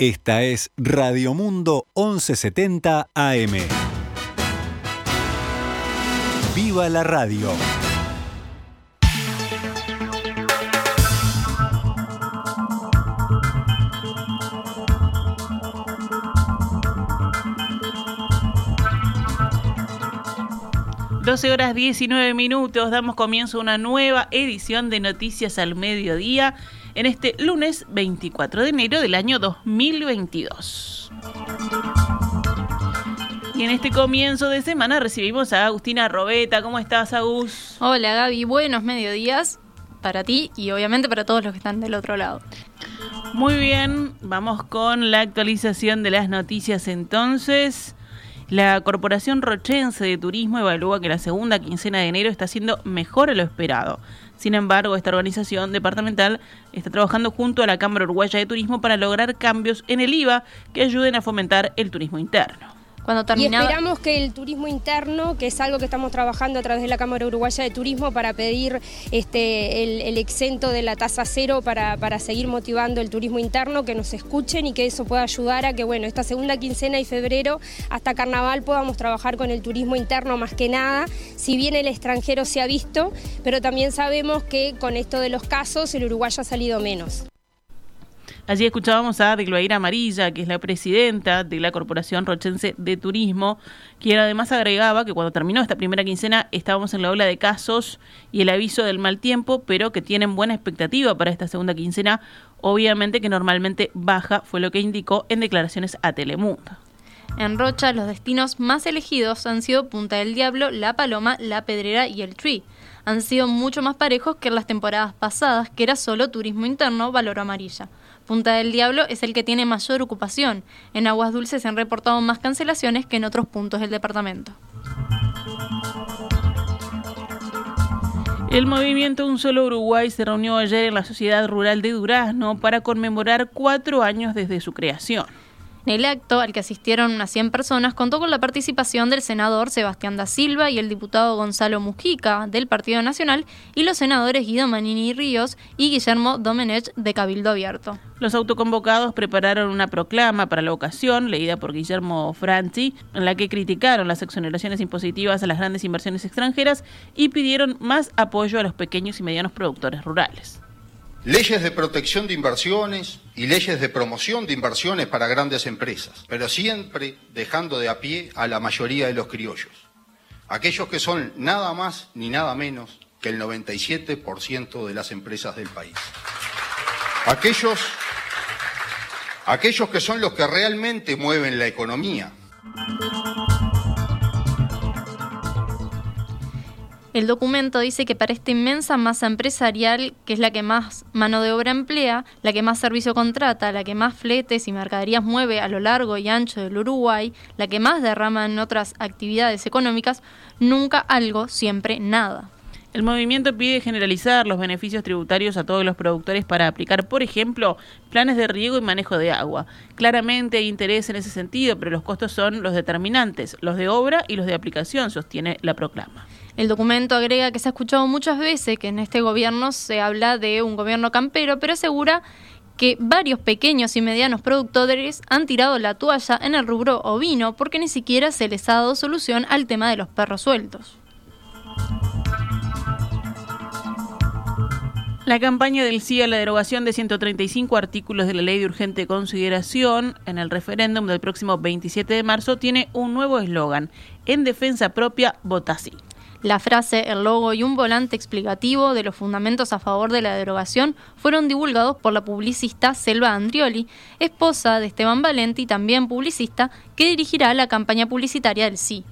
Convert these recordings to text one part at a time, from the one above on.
Esta es Radio Mundo 1170 AM. ¡Viva la radio! Doce horas 19 minutos, damos comienzo a una nueva edición de Noticias al Mediodía en este lunes 24 de enero del año 2022. Y en este comienzo de semana recibimos a Agustina Robeta. ¿Cómo estás, Agus? Hola, Gaby. Buenos mediodías para ti y obviamente para todos los que están del otro lado. Muy bien, vamos con la actualización de las noticias entonces. La Corporación Rochense de Turismo evalúa que la segunda quincena de enero está siendo mejor a lo esperado. Sin embargo, esta organización departamental está trabajando junto a la Cámara Uruguaya de Turismo para lograr cambios en el IVA que ayuden a fomentar el turismo interno. Y esperamos que el turismo interno, que es algo que estamos trabajando a través de la Cámara Uruguaya de Turismo para pedir este, el, exento de la tasa cero para, para, seguir motivando el turismo interno, que nos escuchen y que eso pueda ayudar a que, bueno, esta segunda quincena y febrero hasta carnaval podamos trabajar con el turismo interno más que nada, si bien el extranjero se ha visto, pero también sabemos que con esto de los casos el uruguayo ha salido menos. Allí escuchábamos a Degloaira Amarilla, que es la presidenta de la Corporación Rochense de Turismo, quien además agregaba que cuando terminó esta primera quincena estábamos en la ola de casos y el aviso del mal tiempo, pero que tienen buena expectativa para esta segunda quincena, obviamente que normalmente baja, fue lo que indicó en declaraciones a Telemundo. En Rocha, los destinos más elegidos han sido Punta del Diablo, La Paloma, La Pedrera y El Tree. Han sido mucho más parejos que en las temporadas pasadas, que era solo turismo interno, valor amarilla. Punta del Diablo es el que tiene mayor ocupación. En Aguas Dulces se han reportado más cancelaciones que en otros puntos del departamento. El movimiento Un Solo Uruguay se reunió ayer en la Sociedad Rural de Durazno para conmemorar cuatro años desde su creación. El acto, al que asistieron unas 100 personas, contó con la participación del senador Sebastián da Silva y el diputado Gonzalo Mujica del Partido Nacional y los senadores Guido Manini Ríos y Guillermo Domenech de Cabildo Abierto. Los autoconvocados prepararon una proclama para la ocasión, leída por Guillermo Franchi, en la que criticaron las exoneraciones impositivas a las grandes inversiones extranjeras y pidieron más apoyo a los pequeños y medianos productores rurales leyes de protección de inversiones y leyes de promoción de inversiones para grandes empresas, pero siempre dejando de a pie a la mayoría de los criollos, aquellos que son nada más ni nada menos que el 97% de las empresas del país. Aquellos, aquellos que son los que realmente mueven la economía. El documento dice que para esta inmensa masa empresarial, que es la que más mano de obra emplea, la que más servicio contrata, la que más fletes y mercaderías mueve a lo largo y ancho del Uruguay, la que más derrama en otras actividades económicas, nunca algo, siempre nada. El movimiento pide generalizar los beneficios tributarios a todos los productores para aplicar, por ejemplo, planes de riego y manejo de agua. Claramente hay interés en ese sentido, pero los costos son los determinantes, los de obra y los de aplicación, sostiene la proclama. El documento agrega que se ha escuchado muchas veces que en este gobierno se habla de un gobierno campero, pero asegura que varios pequeños y medianos productores han tirado la toalla en el rubro ovino porque ni siquiera se les ha dado solución al tema de los perros sueltos. La campaña del sí a la derogación de 135 artículos de la ley de urgente consideración en el referéndum del próximo 27 de marzo tiene un nuevo eslogan, en defensa propia, vota sí. La frase, el logo y un volante explicativo de los fundamentos a favor de la derogación fueron divulgados por la publicista Selva Andrioli, esposa de Esteban Valenti, también publicista, que dirigirá la campaña publicitaria del sí.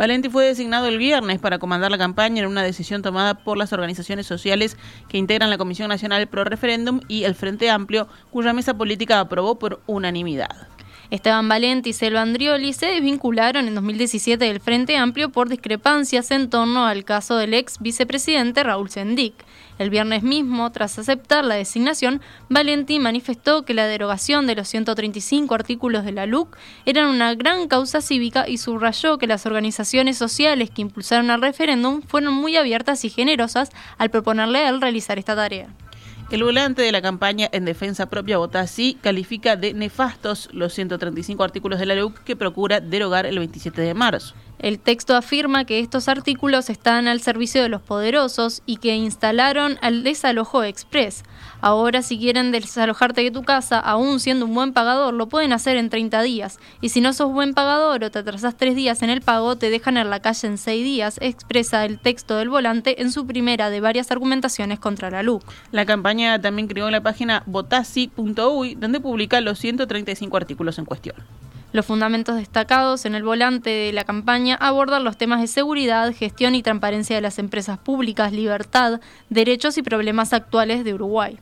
Valenti fue designado el viernes para comandar la campaña en una decisión tomada por las organizaciones sociales que integran la Comisión Nacional Pro Referéndum y el Frente Amplio, cuya mesa política aprobó por unanimidad. Esteban Valenti y Selva Andrioli se desvincularon en 2017 del Frente Amplio por discrepancias en torno al caso del ex vicepresidente Raúl Sendic. El viernes mismo, tras aceptar la designación, Valenti manifestó que la derogación de los 135 artículos de la LUC eran una gran causa cívica y subrayó que las organizaciones sociales que impulsaron el referéndum fueron muy abiertas y generosas al proponerle a él realizar esta tarea. El volante de la campaña en defensa propia Botassi califica de nefastos los 135 artículos de la LUC que procura derogar el 27 de marzo. El texto afirma que estos artículos están al servicio de los poderosos y que instalaron al desalojo express. Ahora, si quieren desalojarte de tu casa, aún siendo un buen pagador, lo pueden hacer en 30 días. Y si no sos buen pagador o te atrasás 3 días en el pago, te dejan en la calle en 6 días, expresa el texto del volante en su primera de varias argumentaciones contra la LUC. La campaña también creó la página votasi.uy, donde publica los 135 artículos en cuestión. Los fundamentos destacados en el volante de la campaña abordan los temas de seguridad, gestión y transparencia de las empresas públicas, libertad, derechos y problemas actuales de Uruguay.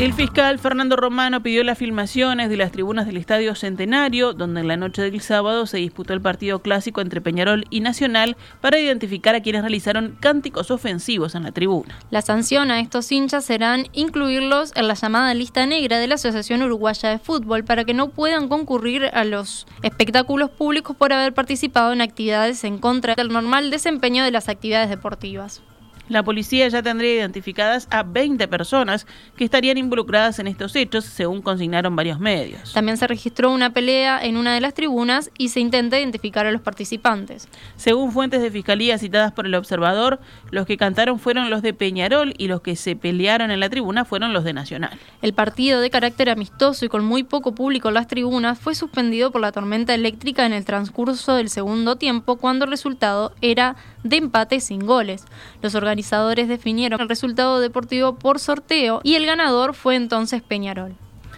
El fiscal Fernando Romano pidió las filmaciones de las tribunas del Estadio Centenario, donde en la noche del sábado se disputó el partido clásico entre Peñarol y Nacional, para identificar a quienes realizaron cánticos ofensivos en la tribuna. La sanción a estos hinchas serán incluirlos en la llamada lista negra de la Asociación Uruguaya de Fútbol para que no puedan concurrir a los espectáculos públicos por haber participado en actividades en contra del normal desempeño de las actividades deportivas. La policía ya tendría identificadas a 20 personas que estarían involucradas en estos hechos, según consignaron varios medios. También se registró una pelea en una de las tribunas y se intenta identificar a los participantes. Según fuentes de fiscalía citadas por el observador, los que cantaron fueron los de Peñarol y los que se pelearon en la tribuna fueron los de Nacional. El partido de carácter amistoso y con muy poco público en las tribunas fue suspendido por la tormenta eléctrica en el transcurso del segundo tiempo cuando el resultado era de empate sin goles. Los organizadores definieron el resultado deportivo por sorteo y el ganador fue entonces Peñarol.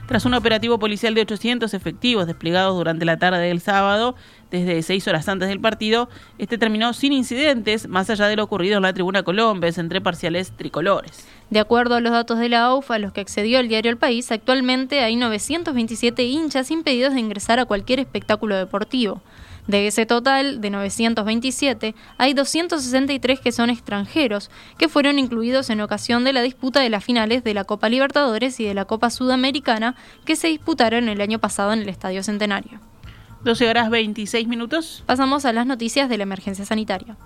Tras un operativo policial de 800 efectivos desplegados durante la tarde del sábado, desde seis horas antes del partido, este terminó sin incidentes, más allá de lo ocurrido en la tribuna Colombes entre parciales tricolores. De acuerdo a los datos de la AUF a los que accedió el diario El País, actualmente hay 927 hinchas impedidos de ingresar a cualquier espectáculo deportivo. De ese total de 927, hay 263 que son extranjeros, que fueron incluidos en ocasión de la disputa de las finales de la Copa Libertadores y de la Copa Sudamericana que se disputaron el año pasado en el Estadio Centenario. 12 horas 26 minutos. Pasamos a las noticias de la emergencia sanitaria.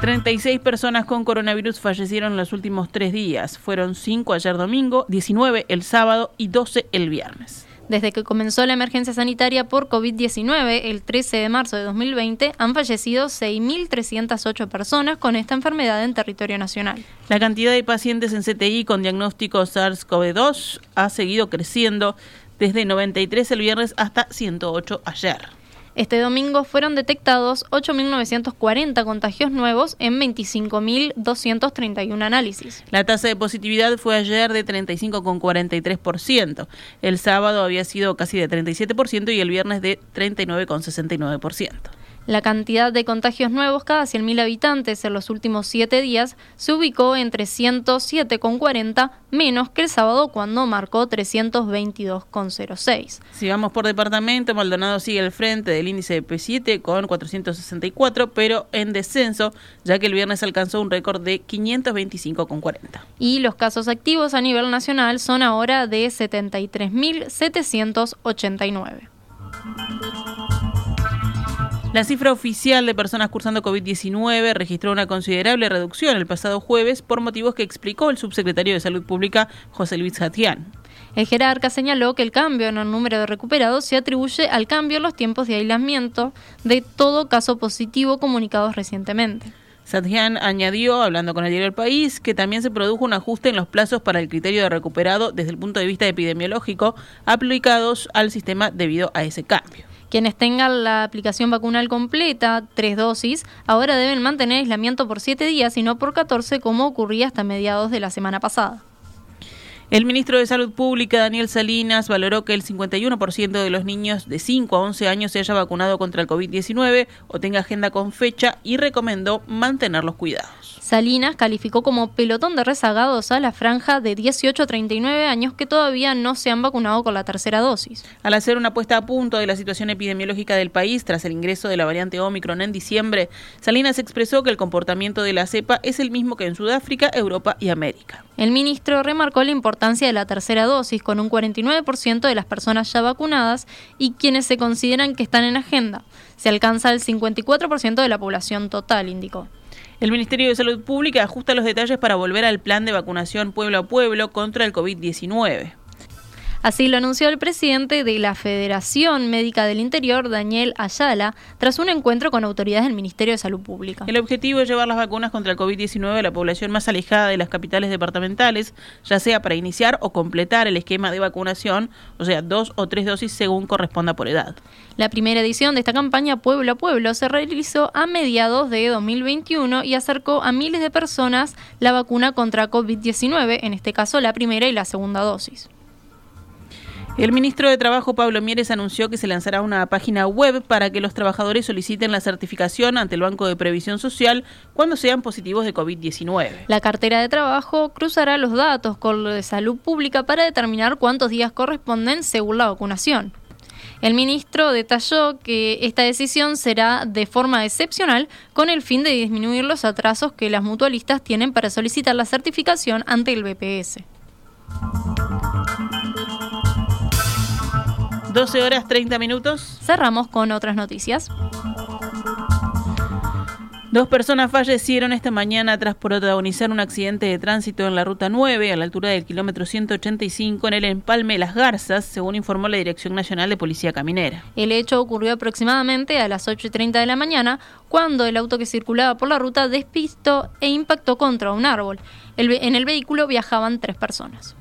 36 personas con coronavirus fallecieron en los últimos tres días. Fueron 5 ayer domingo, 19 el sábado y 12 el viernes. Desde que comenzó la emergencia sanitaria por COVID-19 el 13 de marzo de 2020, han fallecido 6.308 personas con esta enfermedad en territorio nacional. La cantidad de pacientes en CTI con diagnóstico SARS-CoV-2 ha seguido creciendo desde 93 el viernes hasta 108 ayer. Este domingo fueron detectados 8.940 contagios nuevos en 25.231 análisis. La tasa de positividad fue ayer de 35,43%. El sábado había sido casi de 37% y el viernes de 39,69%. La cantidad de contagios nuevos cada 100.000 habitantes en los últimos siete días se ubicó entre 107,40 menos que el sábado cuando marcó 322,06. Si vamos por departamento, Maldonado sigue al frente del índice de P7 con 464, pero en descenso, ya que el viernes alcanzó un récord de 525,40. Y los casos activos a nivel nacional son ahora de 73.789. La cifra oficial de personas cursando COVID-19 registró una considerable reducción el pasado jueves por motivos que explicó el subsecretario de Salud Pública, José Luis Jatián. El jerarca señaló que el cambio en el número de recuperados se atribuye al cambio en los tiempos de aislamiento de todo caso positivo comunicados recientemente. Satjian añadió, hablando con el diario El País, que también se produjo un ajuste en los plazos para el criterio de recuperado desde el punto de vista epidemiológico aplicados al sistema debido a ese cambio. Quienes tengan la aplicación vacunal completa, tres dosis, ahora deben mantener aislamiento por siete días y no por 14 como ocurría hasta mediados de la semana pasada. El ministro de Salud Pública, Daniel Salinas, valoró que el 51% de los niños de 5 a 11 años se haya vacunado contra el COVID-19 o tenga agenda con fecha y recomendó mantener los cuidados. Salinas calificó como pelotón de rezagados a la franja de 18 a 39 años que todavía no se han vacunado con la tercera dosis. Al hacer una puesta a punto de la situación epidemiológica del país tras el ingreso de la variante Omicron en diciembre, Salinas expresó que el comportamiento de la cepa es el mismo que en Sudáfrica, Europa y América. El ministro remarcó la de la tercera dosis con un 49% de las personas ya vacunadas y quienes se consideran que están en agenda. Se alcanza el 54% de la población total, indicó. El Ministerio de Salud Pública ajusta los detalles para volver al plan de vacunación pueblo a pueblo contra el COVID-19. Así lo anunció el presidente de la Federación Médica del Interior, Daniel Ayala, tras un encuentro con autoridades del Ministerio de Salud Pública. El objetivo es llevar las vacunas contra el COVID-19 a la población más alejada de las capitales departamentales, ya sea para iniciar o completar el esquema de vacunación, o sea, dos o tres dosis según corresponda por edad. La primera edición de esta campaña Pueblo a Pueblo se realizó a mediados de 2021 y acercó a miles de personas la vacuna contra COVID-19, en este caso la primera y la segunda dosis. El ministro de Trabajo, Pablo Mieres, anunció que se lanzará una página web para que los trabajadores soliciten la certificación ante el Banco de Previsión Social cuando sean positivos de COVID-19. La cartera de trabajo cruzará los datos con lo de salud pública para determinar cuántos días corresponden según la vacunación. El ministro detalló que esta decisión será de forma excepcional con el fin de disminuir los atrasos que las mutualistas tienen para solicitar la certificación ante el BPS. 12 horas 30 minutos. Cerramos con otras noticias. Dos personas fallecieron esta mañana tras protagonizar un accidente de tránsito en la ruta 9 a la altura del kilómetro 185 en el empalme Las Garzas, según informó la Dirección Nacional de Policía Caminera. El hecho ocurrió aproximadamente a las 8 y 30 de la mañana, cuando el auto que circulaba por la ruta despistó e impactó contra un árbol. en el vehículo viajaban tres personas.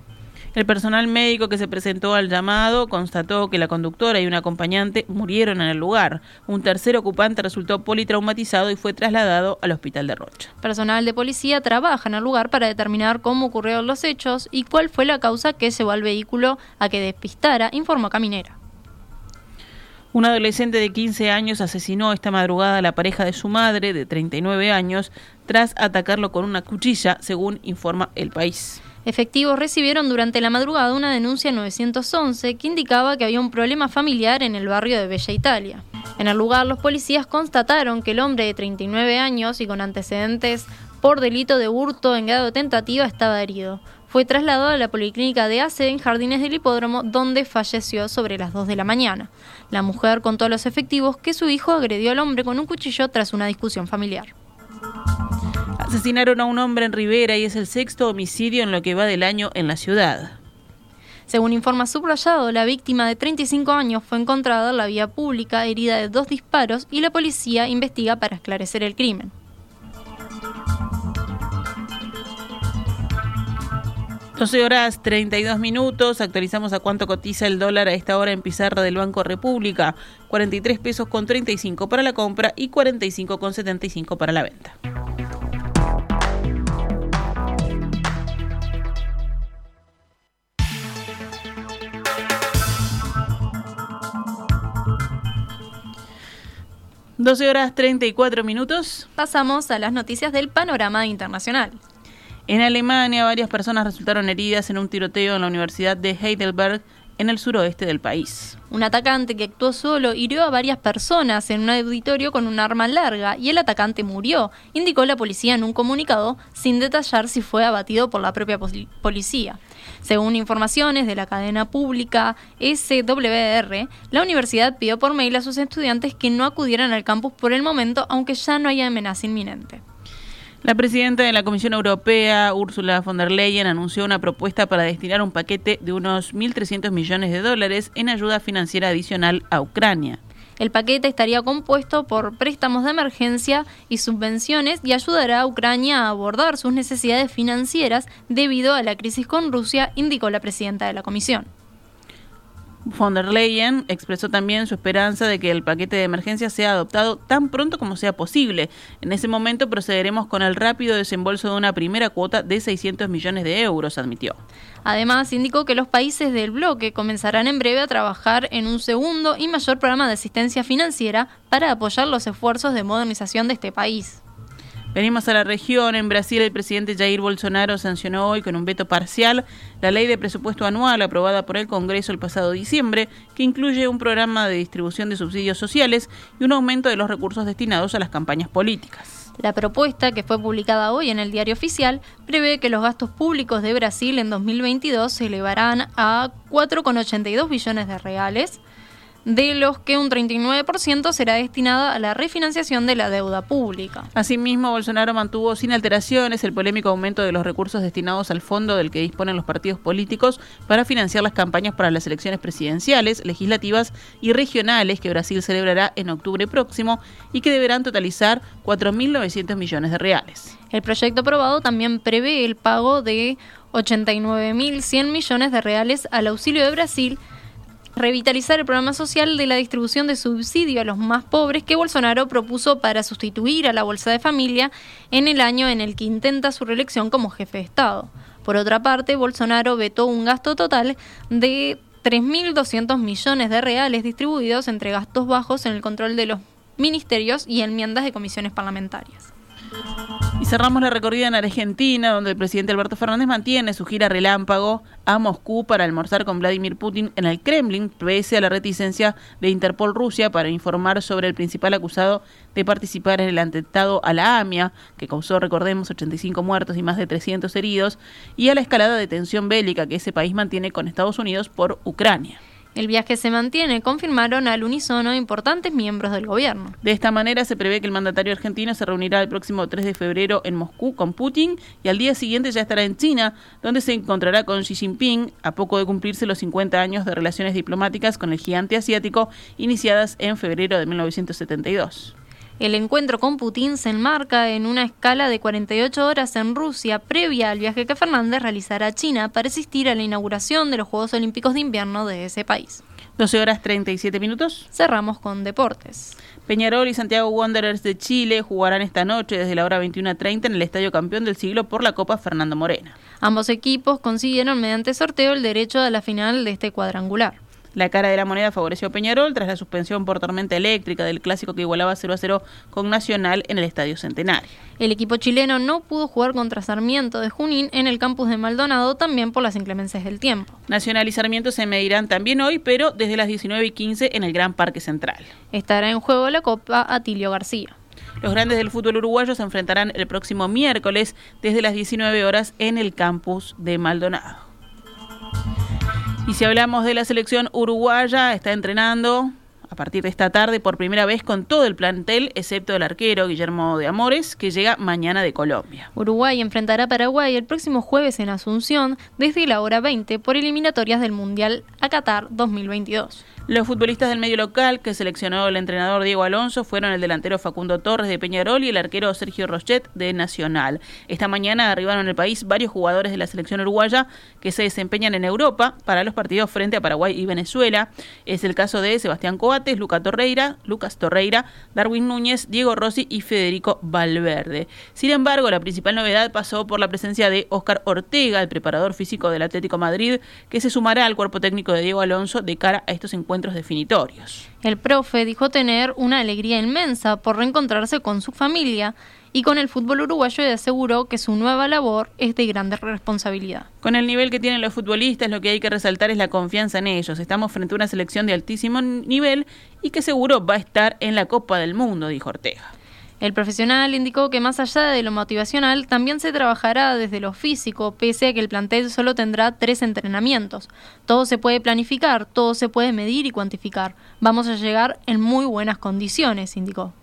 El personal médico que se presentó al llamado constató que la conductora y un acompañante murieron en el lugar. Un tercer ocupante resultó politraumatizado y fue trasladado al hospital de Rocha. Personal de policía trabaja en el lugar para determinar cómo ocurrieron los hechos y cuál fue la causa que llevó al vehículo a que despistara, informó Caminera. Un adolescente de 15 años asesinó esta madrugada a la pareja de su madre, de 39 años, tras atacarlo con una cuchilla, según informa El País. Efectivos recibieron durante la madrugada una denuncia 911 que indicaba que había un problema familiar en el barrio de Bella Italia. En el lugar, los policías constataron que el hombre de 39 años y con antecedentes por delito de hurto en grado tentativa estaba herido. Fue trasladado a la policlínica de ACE en Jardines del Hipódromo, donde falleció sobre las 2 de la mañana. La mujer contó a los efectivos que su hijo agredió al hombre con un cuchillo tras una discusión familiar. Asesinaron a un hombre en Rivera y es el sexto homicidio en lo que va del año en la ciudad. Según informa subrayado, la víctima de 35 años fue encontrada en la vía pública herida de dos disparos y la policía investiga para esclarecer el crimen. ...12 horas 32 minutos... ...actualizamos a cuánto cotiza el dólar a esta hora en pizarra del Banco República... ...43 pesos con 35 para la compra... ...y 45 con 75 para la venta. 12 horas 34 minutos. Pasamos a las noticias del panorama internacional. En Alemania, varias personas resultaron heridas en un tiroteo en la Universidad de Heidelberg, en el suroeste del país. Un atacante que actuó solo hirió a varias personas en un auditorio con un arma larga y el atacante murió, indicó la policía en un comunicado, sin detallar si fue abatido por la propia policía. Según informaciones de la cadena pública SWR, la universidad pidió por mail a sus estudiantes que no acudieran al campus por el momento, aunque ya no haya amenaza inminente. La presidenta de la Comisión Europea, Ursula von der Leyen, anunció una propuesta para destinar un paquete de unos 1.300 millones de dólares en ayuda financiera adicional a Ucrania. El paquete estaría compuesto por préstamos de emergencia y subvenciones y ayudará a Ucrania a abordar sus necesidades financieras debido a la crisis con Rusia, indicó la presidenta de la Comisión. Von der Leyen expresó también su esperanza de que el paquete de emergencia sea adoptado tan pronto como sea posible. En ese momento procederemos con el rápido desembolso de una primera cuota de 600 millones de euros, admitió. Además, indicó que los países del bloque comenzarán en breve a trabajar en un segundo y mayor programa de asistencia financiera para apoyar los esfuerzos de modernización de este país. Venimos a la región. En Brasil, el presidente Jair Bolsonaro sancionó hoy con un veto parcial la ley de presupuesto anual aprobada por el Congreso el pasado diciembre, que incluye un programa de distribución de subsidios sociales y un aumento de los recursos destinados a las campañas políticas. La propuesta, que fue publicada hoy en el diario oficial, prevé que los gastos públicos de Brasil en 2022 se elevarán a 4,82 billones de reales de los que un 39% será destinado a la refinanciación de la deuda pública. Asimismo, Bolsonaro mantuvo sin alteraciones el polémico aumento de los recursos destinados al fondo del que disponen los partidos políticos para financiar las campañas para las elecciones presidenciales, legislativas y regionales que Brasil celebrará en octubre próximo y que deberán totalizar 4.900 millones de reales. El proyecto aprobado también prevé el pago de 89.100 millones de reales al auxilio de Brasil revitalizar el programa social de la distribución de subsidio a los más pobres que Bolsonaro propuso para sustituir a la Bolsa de Familia en el año en el que intenta su reelección como jefe de Estado. Por otra parte, Bolsonaro vetó un gasto total de 3.200 millones de reales distribuidos entre gastos bajos en el control de los ministerios y enmiendas de comisiones parlamentarias. Y cerramos la recorrida en Argentina, donde el presidente Alberto Fernández mantiene su gira relámpago a Moscú para almorzar con Vladimir Putin en el Kremlin, pese a la reticencia de Interpol Rusia para informar sobre el principal acusado de participar en el atentado a la AMIA, que causó, recordemos, 85 muertos y más de 300 heridos, y a la escalada de tensión bélica que ese país mantiene con Estados Unidos por Ucrania. El viaje se mantiene, confirmaron al unísono importantes miembros del gobierno. De esta manera se prevé que el mandatario argentino se reunirá el próximo 3 de febrero en Moscú con Putin y al día siguiente ya estará en China, donde se encontrará con Xi Jinping a poco de cumplirse los 50 años de relaciones diplomáticas con el gigante asiático iniciadas en febrero de 1972. El encuentro con Putin se enmarca en una escala de 48 horas en Rusia previa al viaje que Fernández realizará a China para asistir a la inauguración de los Juegos Olímpicos de Invierno de ese país. 12 horas 37 minutos. Cerramos con deportes. Peñarol y Santiago Wanderers de Chile jugarán esta noche desde la hora 21.30 en el Estadio Campeón del Siglo por la Copa Fernando Morena. Ambos equipos consiguieron mediante sorteo el derecho a la final de este cuadrangular. La cara de la moneda favoreció a Peñarol tras la suspensión por tormenta eléctrica del clásico que igualaba 0 a 0 con Nacional en el Estadio Centenario. El equipo chileno no pudo jugar contra Sarmiento de Junín en el campus de Maldonado también por las inclemencias del tiempo. Nacional y Sarmiento se medirán también hoy, pero desde las 19 y 15 en el Gran Parque Central. Estará en juego la Copa Atilio García. Los grandes del fútbol uruguayo se enfrentarán el próximo miércoles desde las 19 horas en el campus de Maldonado. Y si hablamos de la selección uruguaya, está entrenando a partir de esta tarde por primera vez con todo el plantel, excepto el arquero Guillermo de Amores, que llega mañana de Colombia. Uruguay enfrentará a Paraguay el próximo jueves en Asunción desde la hora 20 por eliminatorias del Mundial a Qatar 2022. Los futbolistas del medio local que seleccionó el entrenador Diego Alonso fueron el delantero Facundo Torres de Peñarol y el arquero Sergio Rochet de Nacional. Esta mañana arribaron al país varios jugadores de la selección uruguaya que se desempeñan en Europa para los partidos frente a Paraguay y Venezuela. Es el caso de Sebastián Coates, Lucas Torreira, Lucas Torreira, Darwin Núñez, Diego Rossi y Federico Valverde. Sin embargo, la principal novedad pasó por la presencia de Óscar Ortega, el preparador físico del Atlético Madrid, que se sumará al cuerpo técnico de Diego Alonso de cara a estos encuentros definitorios. El profe dijo tener una alegría inmensa por reencontrarse con su familia y con el fútbol uruguayo y aseguró que su nueva labor es de grande responsabilidad. Con el nivel que tienen los futbolistas, lo que hay que resaltar es la confianza en ellos. Estamos frente a una selección de altísimo nivel y que seguro va a estar en la Copa del Mundo, dijo Ortega. El profesional indicó que más allá de lo motivacional, también se trabajará desde lo físico, pese a que el plantel solo tendrá tres entrenamientos. Todo se puede planificar, todo se puede medir y cuantificar. Vamos a llegar en muy buenas condiciones, indicó.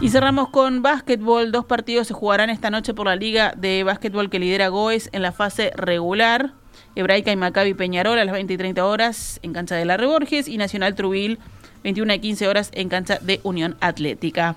Y cerramos con básquetbol. Dos partidos se jugarán esta noche por la liga de básquetbol que lidera Goes en la fase regular. Hebraica y Maccabi Peñarol a las 20 y 30 horas en cancha de la Reborges y Nacional Trubil 21 y 15 horas en cancha de Unión Atlética.